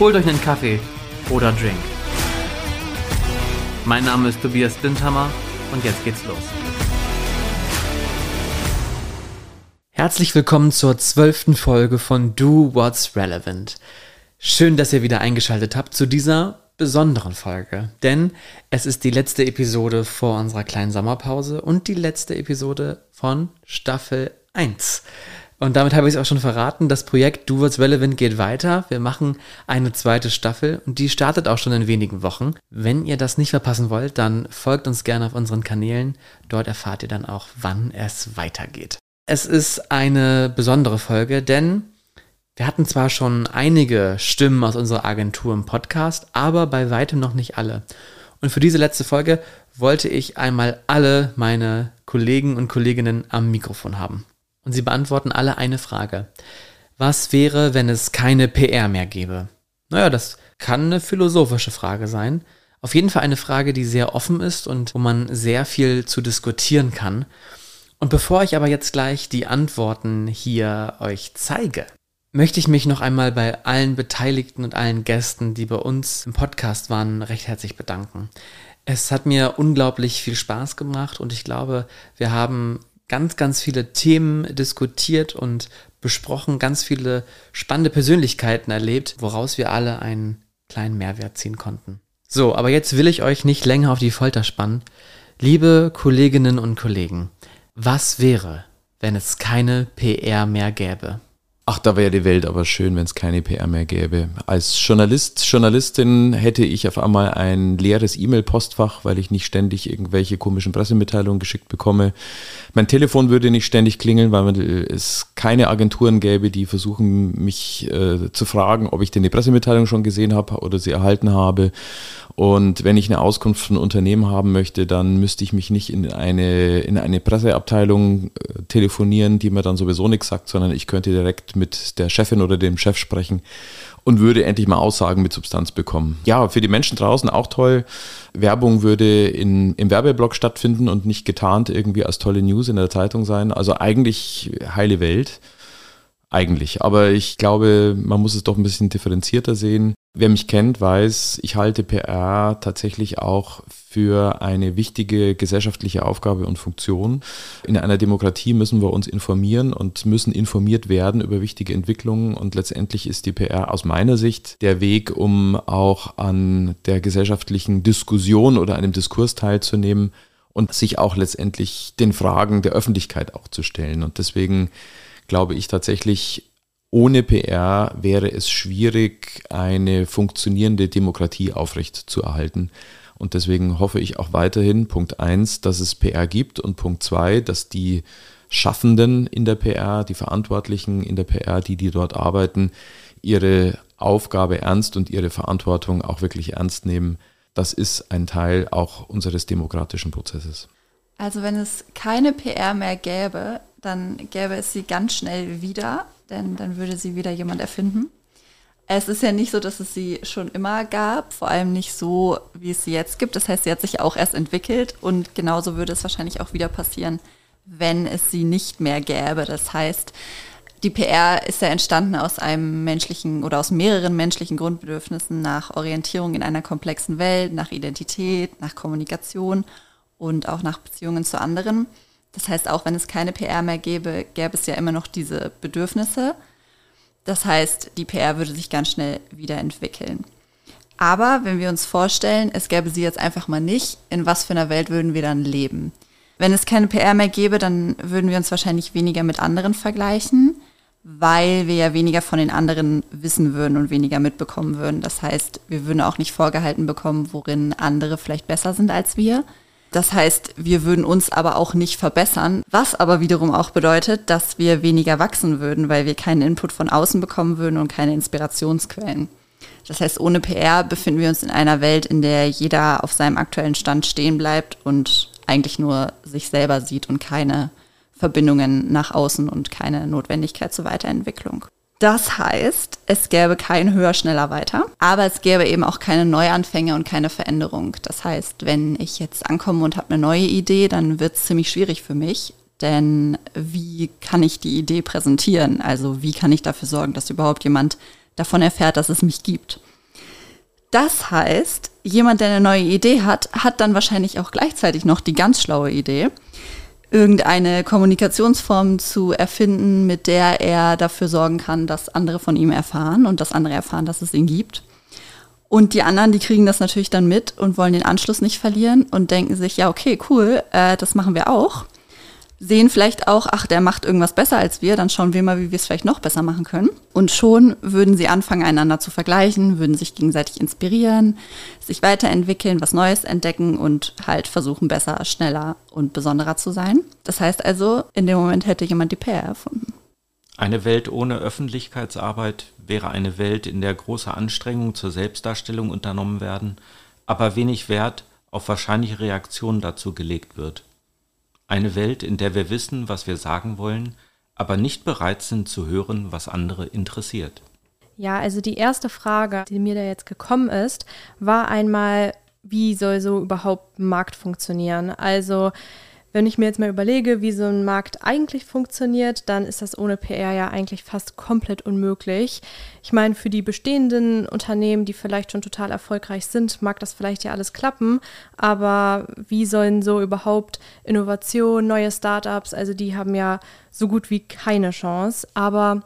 Holt euch einen Kaffee oder Drink. Mein Name ist Tobias Blindhammer und jetzt geht's los. Herzlich willkommen zur zwölften Folge von Do What's Relevant. Schön, dass ihr wieder eingeschaltet habt zu dieser besonderen Folge, denn es ist die letzte Episode vor unserer kleinen Sommerpause und die letzte Episode von Staffel 1. Und damit habe ich es auch schon verraten. Das Projekt Do What's Relevant geht weiter. Wir machen eine zweite Staffel und die startet auch schon in wenigen Wochen. Wenn ihr das nicht verpassen wollt, dann folgt uns gerne auf unseren Kanälen. Dort erfahrt ihr dann auch, wann es weitergeht. Es ist eine besondere Folge, denn wir hatten zwar schon einige Stimmen aus unserer Agentur im Podcast, aber bei weitem noch nicht alle. Und für diese letzte Folge wollte ich einmal alle meine Kollegen und Kolleginnen am Mikrofon haben. Und sie beantworten alle eine Frage. Was wäre, wenn es keine PR mehr gäbe? Naja, das kann eine philosophische Frage sein. Auf jeden Fall eine Frage, die sehr offen ist und wo man sehr viel zu diskutieren kann. Und bevor ich aber jetzt gleich die Antworten hier euch zeige, möchte ich mich noch einmal bei allen Beteiligten und allen Gästen, die bei uns im Podcast waren, recht herzlich bedanken. Es hat mir unglaublich viel Spaß gemacht und ich glaube, wir haben ganz, ganz viele Themen diskutiert und besprochen, ganz viele spannende Persönlichkeiten erlebt, woraus wir alle einen kleinen Mehrwert ziehen konnten. So, aber jetzt will ich euch nicht länger auf die Folter spannen. Liebe Kolleginnen und Kollegen, was wäre, wenn es keine PR mehr gäbe? Ach, da wäre die Welt aber schön, wenn es keine PR mehr gäbe. Als Journalist, Journalistin hätte ich auf einmal ein leeres E-Mail-Postfach, weil ich nicht ständig irgendwelche komischen Pressemitteilungen geschickt bekomme. Mein Telefon würde nicht ständig klingeln, weil es keine Agenturen gäbe, die versuchen, mich äh, zu fragen, ob ich denn die Pressemitteilung schon gesehen habe oder sie erhalten habe. Und wenn ich eine Auskunft von Unternehmen haben möchte, dann müsste ich mich nicht in eine, in eine Presseabteilung äh, telefonieren, die mir dann sowieso nichts sagt, sondern ich könnte direkt mit der Chefin oder dem Chef sprechen und würde endlich mal Aussagen mit Substanz bekommen. Ja, für die Menschen draußen auch toll. Werbung würde in, im Werbeblock stattfinden und nicht getarnt irgendwie als tolle News in der Zeitung sein. Also eigentlich heile Welt. Eigentlich. Aber ich glaube, man muss es doch ein bisschen differenzierter sehen. Wer mich kennt, weiß, ich halte PR tatsächlich auch für eine wichtige gesellschaftliche Aufgabe und Funktion. In einer Demokratie müssen wir uns informieren und müssen informiert werden über wichtige Entwicklungen. Und letztendlich ist die PR aus meiner Sicht der Weg, um auch an der gesellschaftlichen Diskussion oder einem Diskurs teilzunehmen und sich auch letztendlich den Fragen der Öffentlichkeit auch zu stellen. Und deswegen glaube ich tatsächlich, ohne PR wäre es schwierig, eine funktionierende Demokratie aufrecht zu erhalten. Und deswegen hoffe ich auch weiterhin, Punkt eins, dass es PR gibt und Punkt zwei, dass die Schaffenden in der PR, die Verantwortlichen in der PR, die, die dort arbeiten, ihre Aufgabe ernst und ihre Verantwortung auch wirklich ernst nehmen. Das ist ein Teil auch unseres demokratischen Prozesses. Also wenn es keine PR mehr gäbe, dann gäbe es sie ganz schnell wieder denn dann würde sie wieder jemand erfinden. Es ist ja nicht so, dass es sie schon immer gab, vor allem nicht so, wie es sie jetzt gibt. Das heißt, sie hat sich auch erst entwickelt und genauso würde es wahrscheinlich auch wieder passieren, wenn es sie nicht mehr gäbe. Das heißt, die PR ist ja entstanden aus einem menschlichen oder aus mehreren menschlichen Grundbedürfnissen nach Orientierung in einer komplexen Welt, nach Identität, nach Kommunikation und auch nach Beziehungen zu anderen. Das heißt, auch wenn es keine PR mehr gäbe, gäbe es ja immer noch diese Bedürfnisse. Das heißt, die PR würde sich ganz schnell wieder entwickeln. Aber wenn wir uns vorstellen, es gäbe sie jetzt einfach mal nicht, in was für einer Welt würden wir dann leben? Wenn es keine PR mehr gäbe, dann würden wir uns wahrscheinlich weniger mit anderen vergleichen, weil wir ja weniger von den anderen wissen würden und weniger mitbekommen würden. Das heißt, wir würden auch nicht vorgehalten bekommen, worin andere vielleicht besser sind als wir. Das heißt, wir würden uns aber auch nicht verbessern, was aber wiederum auch bedeutet, dass wir weniger wachsen würden, weil wir keinen Input von außen bekommen würden und keine Inspirationsquellen. Das heißt, ohne PR befinden wir uns in einer Welt, in der jeder auf seinem aktuellen Stand stehen bleibt und eigentlich nur sich selber sieht und keine Verbindungen nach außen und keine Notwendigkeit zur Weiterentwicklung. Das heißt, es gäbe kein höher, schneller, weiter, aber es gäbe eben auch keine Neuanfänge und keine Veränderung. Das heißt, wenn ich jetzt ankomme und habe eine neue Idee, dann wird es ziemlich schwierig für mich, denn wie kann ich die Idee präsentieren? Also wie kann ich dafür sorgen, dass überhaupt jemand davon erfährt, dass es mich gibt? Das heißt, jemand, der eine neue Idee hat, hat dann wahrscheinlich auch gleichzeitig noch die ganz schlaue Idee irgendeine Kommunikationsform zu erfinden, mit der er dafür sorgen kann, dass andere von ihm erfahren und dass andere erfahren, dass es ihn gibt. Und die anderen, die kriegen das natürlich dann mit und wollen den Anschluss nicht verlieren und denken sich, ja, okay, cool, äh, das machen wir auch sehen vielleicht auch, ach, der macht irgendwas besser als wir, dann schauen wir mal, wie wir es vielleicht noch besser machen können. Und schon würden sie anfangen, einander zu vergleichen, würden sich gegenseitig inspirieren, sich weiterentwickeln, was Neues entdecken und halt versuchen, besser, schneller und besonderer zu sein. Das heißt also, in dem Moment hätte jemand die PR erfunden. Eine Welt ohne Öffentlichkeitsarbeit wäre eine Welt, in der große Anstrengungen zur Selbstdarstellung unternommen werden, aber wenig Wert auf wahrscheinliche Reaktionen dazu gelegt wird. Eine Welt, in der wir wissen, was wir sagen wollen, aber nicht bereit sind zu hören, was andere interessiert. Ja, also die erste Frage, die mir da jetzt gekommen ist, war einmal, wie soll so überhaupt ein Markt funktionieren? Also wenn ich mir jetzt mal überlege, wie so ein Markt eigentlich funktioniert, dann ist das ohne PR ja eigentlich fast komplett unmöglich. Ich meine, für die bestehenden Unternehmen, die vielleicht schon total erfolgreich sind, mag das vielleicht ja alles klappen, aber wie sollen so überhaupt Innovation, neue Startups, also die haben ja so gut wie keine Chance. Aber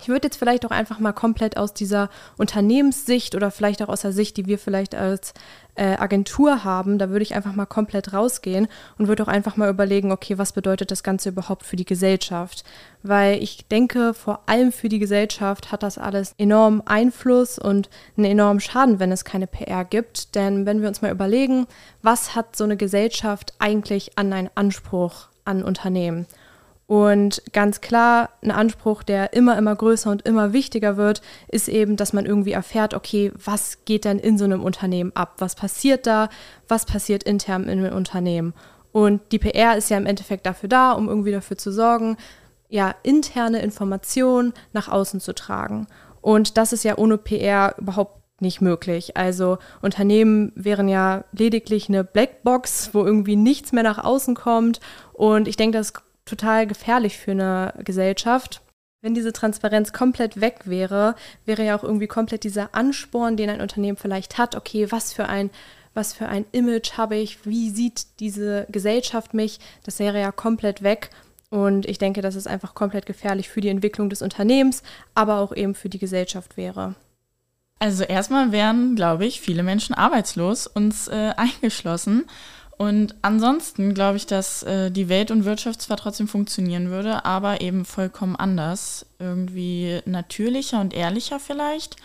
ich würde jetzt vielleicht auch einfach mal komplett aus dieser Unternehmenssicht oder vielleicht auch aus der Sicht, die wir vielleicht als äh, Agentur haben, da würde ich einfach mal komplett rausgehen und würde auch einfach mal überlegen, okay, was bedeutet das Ganze überhaupt für die Gesellschaft? Weil ich denke, vor allem für die Gesellschaft hat das alles enormen Einfluss und einen enormen Schaden, wenn es keine PR gibt. Denn wenn wir uns mal überlegen, was hat so eine Gesellschaft eigentlich an einen Anspruch an Unternehmen? Und ganz klar, ein Anspruch, der immer, immer größer und immer wichtiger wird, ist eben, dass man irgendwie erfährt, okay, was geht denn in so einem Unternehmen ab? Was passiert da? Was passiert intern in einem Unternehmen? Und die PR ist ja im Endeffekt dafür da, um irgendwie dafür zu sorgen, ja, interne Informationen nach außen zu tragen. Und das ist ja ohne PR überhaupt nicht möglich. Also Unternehmen wären ja lediglich eine Blackbox, wo irgendwie nichts mehr nach außen kommt. Und ich denke, das total gefährlich für eine Gesellschaft. Wenn diese Transparenz komplett weg wäre, wäre ja auch irgendwie komplett dieser Ansporn, den ein Unternehmen vielleicht hat, okay, was für ein was für ein Image habe ich, wie sieht diese Gesellschaft mich, das wäre ja komplett weg. Und ich denke, dass es einfach komplett gefährlich für die Entwicklung des Unternehmens, aber auch eben für die Gesellschaft wäre. Also erstmal wären, glaube ich, viele Menschen arbeitslos, uns äh, eingeschlossen. Und ansonsten glaube ich, dass äh, die Welt und Wirtschaft zwar trotzdem funktionieren würde, aber eben vollkommen anders. Irgendwie natürlicher und ehrlicher vielleicht.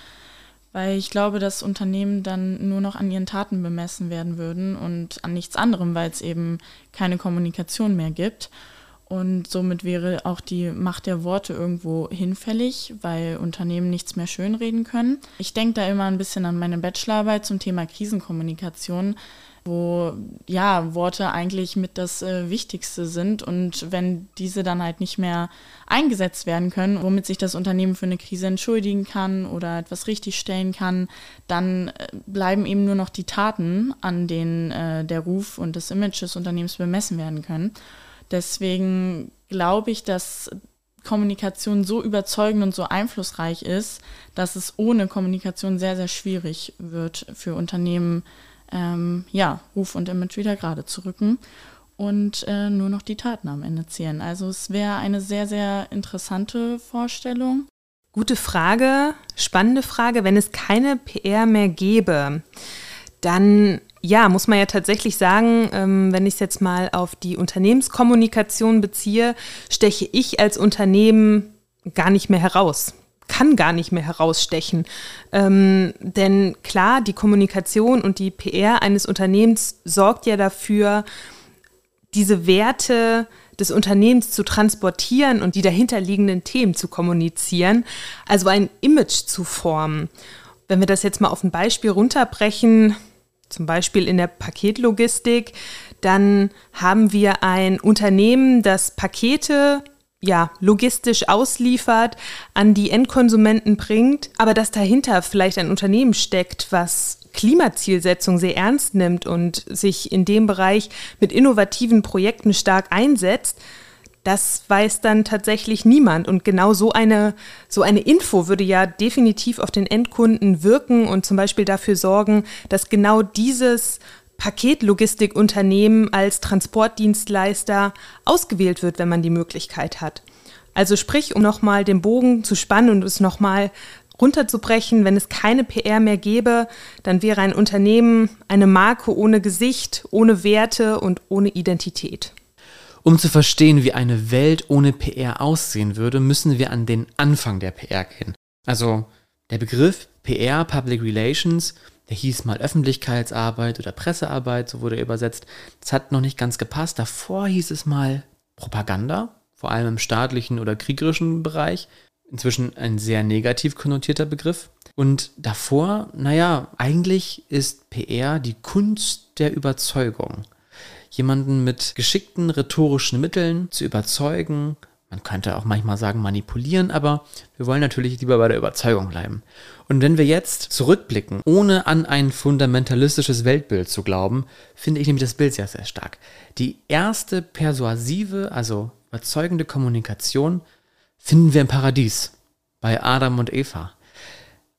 Weil ich glaube, dass Unternehmen dann nur noch an ihren Taten bemessen werden würden und an nichts anderem, weil es eben keine Kommunikation mehr gibt. Und somit wäre auch die Macht der Worte irgendwo hinfällig, weil Unternehmen nichts mehr schönreden können. Ich denke da immer ein bisschen an meine Bachelorarbeit zum Thema Krisenkommunikation wo ja Worte eigentlich mit das äh, Wichtigste sind und wenn diese dann halt nicht mehr eingesetzt werden können, womit sich das Unternehmen für eine Krise entschuldigen kann oder etwas richtigstellen kann, dann äh, bleiben eben nur noch die Taten, an denen äh, der Ruf und das Image des Unternehmens bemessen werden können. Deswegen glaube ich, dass Kommunikation so überzeugend und so einflussreich ist, dass es ohne Kommunikation sehr, sehr schwierig wird für Unternehmen, ähm, ja, Ruf und Image wieder gerade zu rücken und äh, nur noch die Taten am Ende zählen. Also es wäre eine sehr, sehr interessante Vorstellung. Gute Frage, spannende Frage. Wenn es keine PR mehr gäbe, dann ja, muss man ja tatsächlich sagen, ähm, wenn ich es jetzt mal auf die Unternehmenskommunikation beziehe, steche ich als Unternehmen gar nicht mehr heraus kann gar nicht mehr herausstechen. Ähm, denn klar, die Kommunikation und die PR eines Unternehmens sorgt ja dafür, diese Werte des Unternehmens zu transportieren und die dahinterliegenden Themen zu kommunizieren, also ein Image zu formen. Wenn wir das jetzt mal auf ein Beispiel runterbrechen, zum Beispiel in der Paketlogistik, dann haben wir ein Unternehmen, das Pakete ja, logistisch ausliefert, an die Endkonsumenten bringt, aber dass dahinter vielleicht ein Unternehmen steckt, was Klimazielsetzung sehr ernst nimmt und sich in dem Bereich mit innovativen Projekten stark einsetzt, das weiß dann tatsächlich niemand. Und genau so eine, so eine Info würde ja definitiv auf den Endkunden wirken und zum Beispiel dafür sorgen, dass genau dieses Paketlogistikunternehmen als Transportdienstleister ausgewählt wird, wenn man die Möglichkeit hat. Also sprich, um nochmal den Bogen zu spannen und es nochmal runterzubrechen, wenn es keine PR mehr gäbe, dann wäre ein Unternehmen eine Marke ohne Gesicht, ohne Werte und ohne Identität. Um zu verstehen, wie eine Welt ohne PR aussehen würde, müssen wir an den Anfang der PR gehen. Also der Begriff PR, Public Relations, der hieß mal Öffentlichkeitsarbeit oder Pressearbeit, so wurde er übersetzt. Das hat noch nicht ganz gepasst. Davor hieß es mal Propaganda, vor allem im staatlichen oder kriegerischen Bereich. Inzwischen ein sehr negativ konnotierter Begriff. Und davor, naja, eigentlich ist PR die Kunst der Überzeugung jemanden mit geschickten rhetorischen Mitteln zu überzeugen. Man könnte auch manchmal sagen manipulieren, aber wir wollen natürlich lieber bei der Überzeugung bleiben. Und wenn wir jetzt zurückblicken, ohne an ein fundamentalistisches Weltbild zu glauben, finde ich nämlich das Bild sehr, sehr stark. Die erste persuasive, also überzeugende Kommunikation finden wir im Paradies bei Adam und Eva.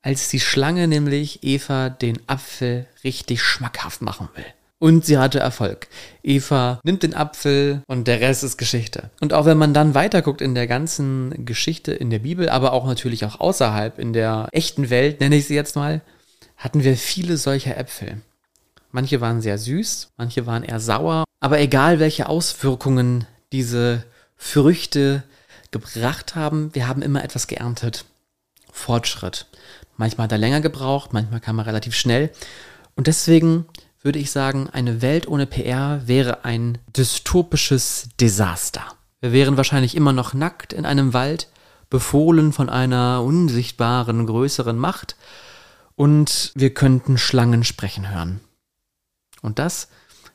Als die Schlange nämlich Eva den Apfel richtig schmackhaft machen will. Und sie hatte Erfolg. Eva nimmt den Apfel und der Rest ist Geschichte. Und auch wenn man dann weiterguckt in der ganzen Geschichte in der Bibel, aber auch natürlich auch außerhalb in der echten Welt, nenne ich sie jetzt mal, hatten wir viele solcher Äpfel. Manche waren sehr süß, manche waren eher sauer, aber egal welche Auswirkungen diese Früchte gebracht haben, wir haben immer etwas geerntet. Fortschritt. Manchmal hat er länger gebraucht, manchmal kam er relativ schnell. Und deswegen würde ich sagen, eine Welt ohne PR wäre ein dystopisches Desaster. Wir wären wahrscheinlich immer noch nackt in einem Wald, befohlen von einer unsichtbaren, größeren Macht, und wir könnten Schlangen sprechen hören. Und das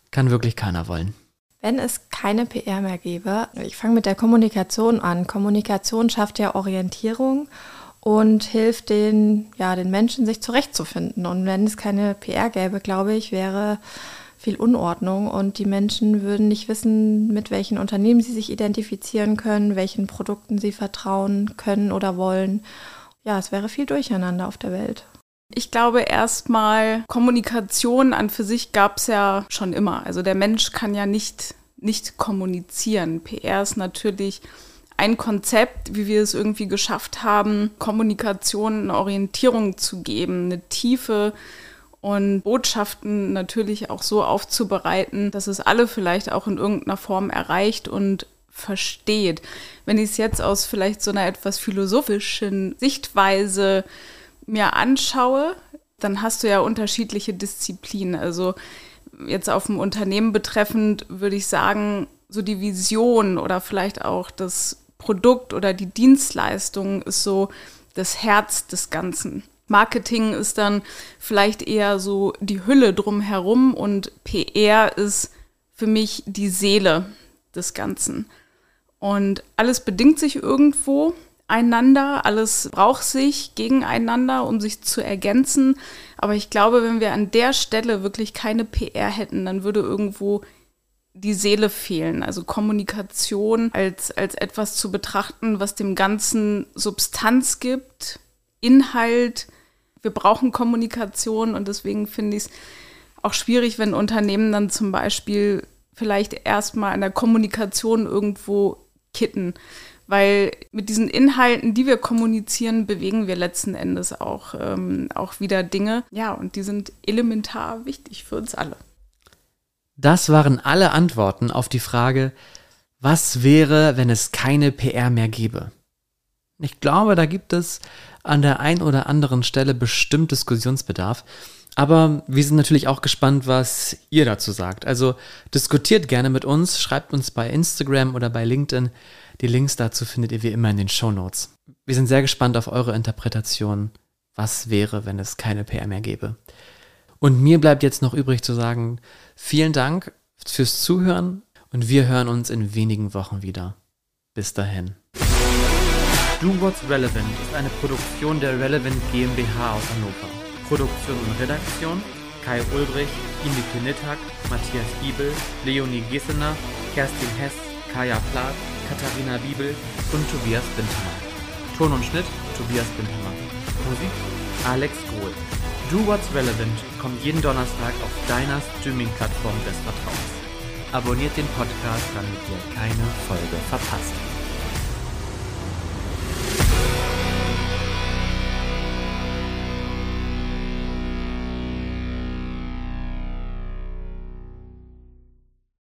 kann wirklich keiner wollen. Wenn es keine PR mehr gäbe, ich fange mit der Kommunikation an. Kommunikation schafft ja Orientierung und hilft den, ja, den Menschen, sich zurechtzufinden. Und wenn es keine PR gäbe, glaube ich, wäre viel Unordnung und die Menschen würden nicht wissen, mit welchen Unternehmen sie sich identifizieren können, welchen Produkten sie vertrauen können oder wollen. Ja, es wäre viel Durcheinander auf der Welt. Ich glaube erstmal, Kommunikation an für sich gab es ja schon immer. Also der Mensch kann ja nicht, nicht kommunizieren. PR ist natürlich ein Konzept, wie wir es irgendwie geschafft haben, Kommunikation eine Orientierung zu geben, eine Tiefe und Botschaften natürlich auch so aufzubereiten, dass es alle vielleicht auch in irgendeiner Form erreicht und versteht. Wenn ich es jetzt aus vielleicht so einer etwas philosophischen Sichtweise mir anschaue, dann hast du ja unterschiedliche Disziplinen. Also jetzt auf dem Unternehmen betreffend würde ich sagen, so die Vision oder vielleicht auch das Produkt oder die Dienstleistung ist so das Herz des Ganzen. Marketing ist dann vielleicht eher so die Hülle drumherum und PR ist für mich die Seele des Ganzen. Und alles bedingt sich irgendwo einander, alles braucht sich gegeneinander, um sich zu ergänzen. Aber ich glaube, wenn wir an der Stelle wirklich keine PR hätten, dann würde irgendwo die Seele fehlen. Also Kommunikation als, als etwas zu betrachten, was dem Ganzen Substanz gibt, Inhalt. Wir brauchen Kommunikation und deswegen finde ich es auch schwierig, wenn Unternehmen dann zum Beispiel vielleicht erstmal an der Kommunikation irgendwo kitten. Weil mit diesen Inhalten, die wir kommunizieren, bewegen wir letzten Endes auch, ähm, auch wieder Dinge. Ja, und die sind elementar wichtig für uns alle. Das waren alle Antworten auf die Frage, was wäre, wenn es keine PR mehr gäbe? Ich glaube, da gibt es an der einen oder anderen Stelle bestimmt Diskussionsbedarf. Aber wir sind natürlich auch gespannt, was ihr dazu sagt. Also diskutiert gerne mit uns, schreibt uns bei Instagram oder bei LinkedIn. Die Links dazu findet ihr wie immer in den Show Notes. Wir sind sehr gespannt auf eure Interpretation. Was wäre, wenn es keine PR mehr gäbe? Und mir bleibt jetzt noch übrig zu sagen, vielen Dank fürs Zuhören und wir hören uns in wenigen Wochen wieder. Bis dahin. Do What's Relevant ist eine Produktion der Relevant GmbH aus Hannover. Produktion und Redaktion Kai Ulbrich, Inike Nittag, Matthias Giebel, Leonie Gessener, Kerstin Hess, Kaya Plath, Katharina Biebel und Tobias Bindhammer. Ton und Schnitt Tobias Bindhammer. Musik Alex Grohl. Do What's Relevant kommt jeden Donnerstag auf deiner Streaming-Plattform des Vertrauens. Abonniert den Podcast, damit ihr keine Folge verpasst.